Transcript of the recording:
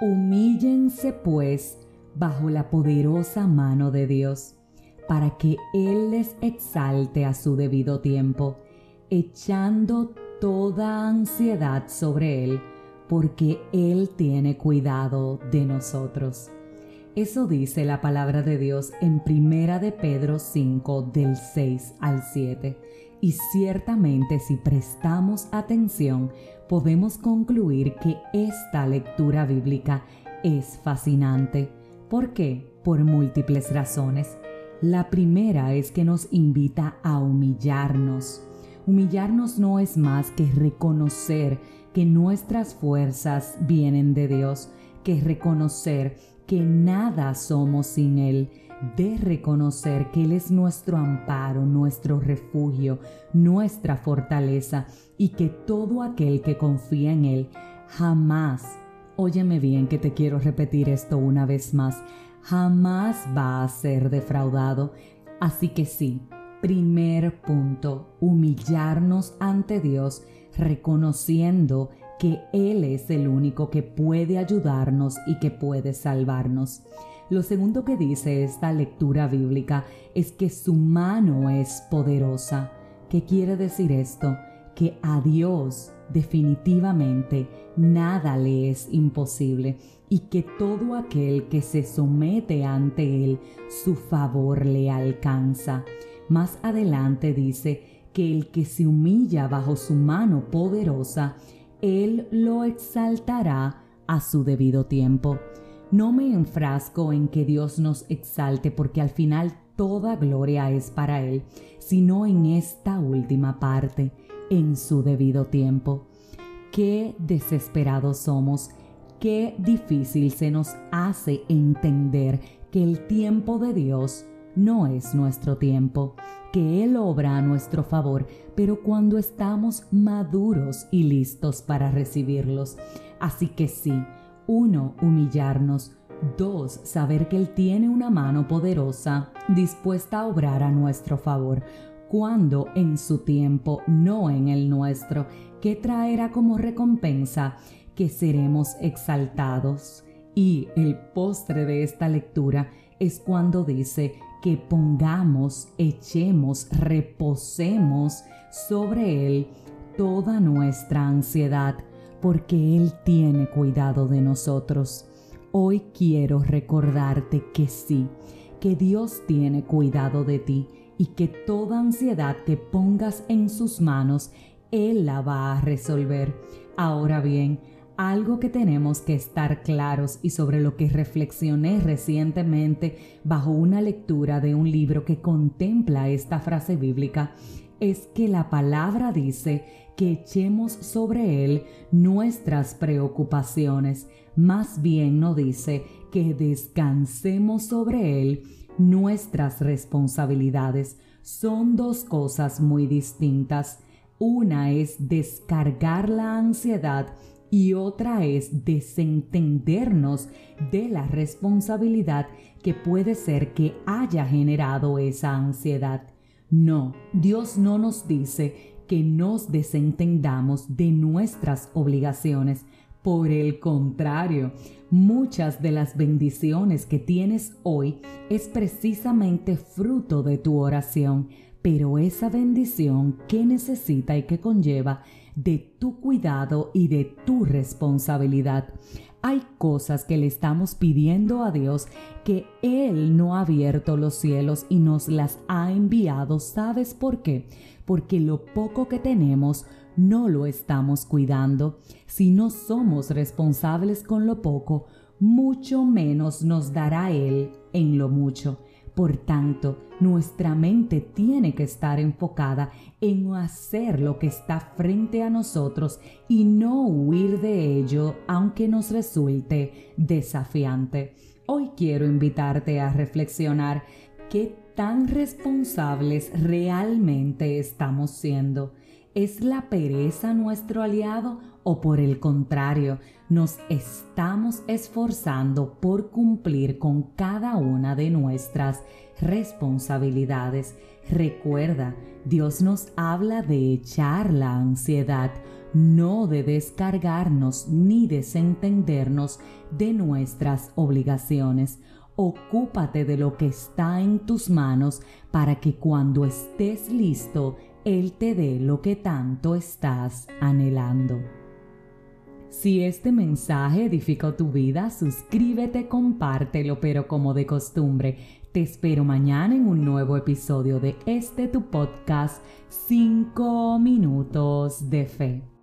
Humíllense pues bajo la poderosa mano de Dios, para que Él les exalte a su debido tiempo, echando toda ansiedad sobre Él, porque Él tiene cuidado de nosotros. Eso dice la palabra de Dios en Primera de Pedro 5 del 6 al 7. Y ciertamente si prestamos atención, podemos concluir que esta lectura bíblica es fascinante. ¿Por qué? Por múltiples razones. La primera es que nos invita a humillarnos. Humillarnos no es más que reconocer que nuestras fuerzas vienen de Dios, que reconocer que nada somos sin Él, de reconocer que Él es nuestro amparo, nuestro refugio, nuestra fortaleza y que todo aquel que confía en Él jamás, óyeme bien que te quiero repetir esto una vez más, jamás va a ser defraudado. Así que sí, primer punto, humillarnos ante Dios reconociendo que Él es el único que puede ayudarnos y que puede salvarnos. Lo segundo que dice esta lectura bíblica es que su mano es poderosa. ¿Qué quiere decir esto? Que a Dios definitivamente nada le es imposible y que todo aquel que se somete ante Él, su favor le alcanza. Más adelante dice que el que se humilla bajo su mano poderosa, Él lo exaltará a su debido tiempo. No me enfrasco en que Dios nos exalte porque al final toda gloria es para Él, sino en esta última parte, en su debido tiempo. Qué desesperados somos, qué difícil se nos hace entender que el tiempo de Dios no es nuestro tiempo, que Él obra a nuestro favor, pero cuando estamos maduros y listos para recibirlos. Así que sí, uno, humillarnos. Dos, saber que Él tiene una mano poderosa dispuesta a obrar a nuestro favor, cuando en su tiempo, no en el nuestro, que traerá como recompensa que seremos exaltados. Y el postre de esta lectura es cuando dice que pongamos, echemos, reposemos sobre Él toda nuestra ansiedad porque Él tiene cuidado de nosotros. Hoy quiero recordarte que sí, que Dios tiene cuidado de ti y que toda ansiedad que pongas en sus manos, Él la va a resolver. Ahora bien, algo que tenemos que estar claros y sobre lo que reflexioné recientemente bajo una lectura de un libro que contempla esta frase bíblica es que la palabra dice que echemos sobre Él nuestras preocupaciones, más bien no dice que descansemos sobre Él nuestras responsabilidades. Son dos cosas muy distintas. Una es descargar la ansiedad y otra es desentendernos de la responsabilidad que puede ser que haya generado esa ansiedad. No, Dios no nos dice que nos desentendamos de nuestras obligaciones. Por el contrario, muchas de las bendiciones que tienes hoy es precisamente fruto de tu oración, pero esa bendición que necesita y que conlleva de tu cuidado y de tu responsabilidad. Hay cosas que le estamos pidiendo a Dios que Él no ha abierto los cielos y nos las ha enviado. ¿Sabes por qué? Porque lo poco que tenemos no lo estamos cuidando. Si no somos responsables con lo poco, mucho menos nos dará Él en lo mucho. Por tanto, nuestra mente tiene que estar enfocada en hacer lo que está frente a nosotros y no huir de ello aunque nos resulte desafiante. Hoy quiero invitarte a reflexionar qué tan responsables realmente estamos siendo. ¿Es la pereza nuestro aliado o por el contrario, nos estamos esforzando por cumplir con cada una de nuestras responsabilidades? Recuerda, Dios nos habla de echar la ansiedad no de descargarnos ni desentendernos de nuestras obligaciones. Ocúpate de lo que está en tus manos para que cuando estés listo, Él te dé lo que tanto estás anhelando. Si este mensaje edificó tu vida, suscríbete, compártelo, pero como de costumbre, te espero mañana en un nuevo episodio de este tu podcast 5 minutos de fe.